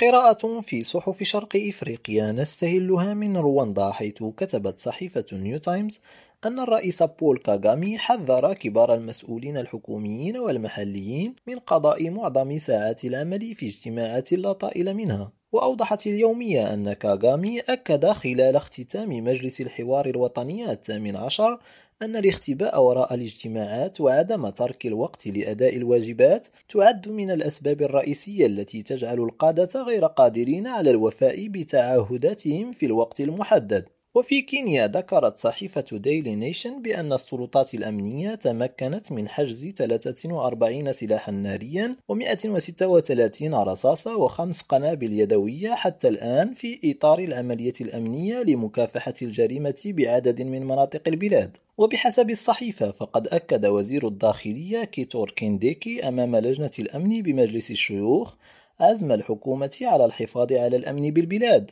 قراءة في صحف شرق إفريقيا نستهلها من رواندا حيث كتبت صحيفة نيو تايمز أن الرئيس بول كاغامي حذر كبار المسؤولين الحكوميين والمحليين من قضاء معظم ساعات العمل في اجتماعات لا طائل منها. وأوضحت اليومية أن كاغامي أكد خلال اختتام مجلس الحوار الوطني الثامن عشر أن الاختباء وراء الاجتماعات وعدم ترك الوقت لأداء الواجبات تعد من الأسباب الرئيسية التي تجعل القادة غير قادرين على الوفاء بتعهداتهم في الوقت المحدد. وفي كينيا ذكرت صحيفة ديلي نيشن بأن السلطات الأمنية تمكنت من حجز 43 سلاحا ناريا و136 رصاصة وخمس قنابل يدوية حتى الآن في إطار العملية الأمنية لمكافحة الجريمة بعدد من مناطق البلاد. وبحسب الصحيفة فقد أكد وزير الداخلية كيثور كينديكي أمام لجنة الأمن بمجلس الشيوخ عزم الحكومة على الحفاظ على الأمن بالبلاد.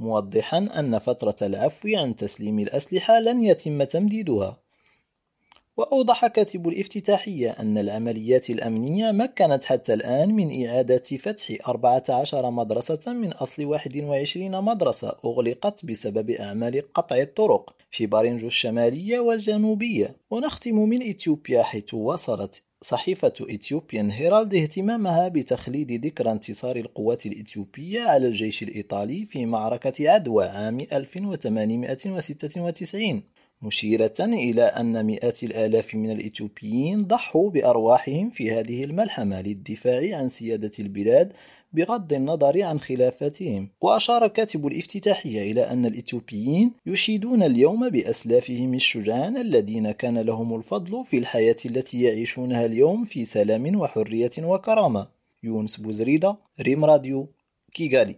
موضحا أن فترة العفو عن تسليم الأسلحة لن يتم تمديدها. وأوضح كاتب الافتتاحية أن العمليات الأمنية مكنت حتى الآن من إعادة فتح 14 مدرسة من أصل 21 مدرسة أغلقت بسبب أعمال قطع الطرق في بارنجو الشمالية والجنوبية. ونختم من إثيوبيا حيث وصلت صحيفة إثيوبيان هيرالد اهتمامها بتخليد ذكرى انتصار القوات الإثيوبية على الجيش الإيطالي في معركة عدوى عام 1896 مشيرة إلى أن مئات الآلاف من الإثيوبيين ضحوا بأرواحهم في هذه الملحمة للدفاع عن سيادة البلاد بغض النظر عن خلافاتهم وأشار كاتب الافتتاحية إلى أن الإثيوبيين يشيدون اليوم بأسلافهم الشجعان الذين كان لهم الفضل في الحياة التي يعيشونها اليوم في سلام وحرية وكرامة. يونس بوزريدة ريم راديو كيغالي.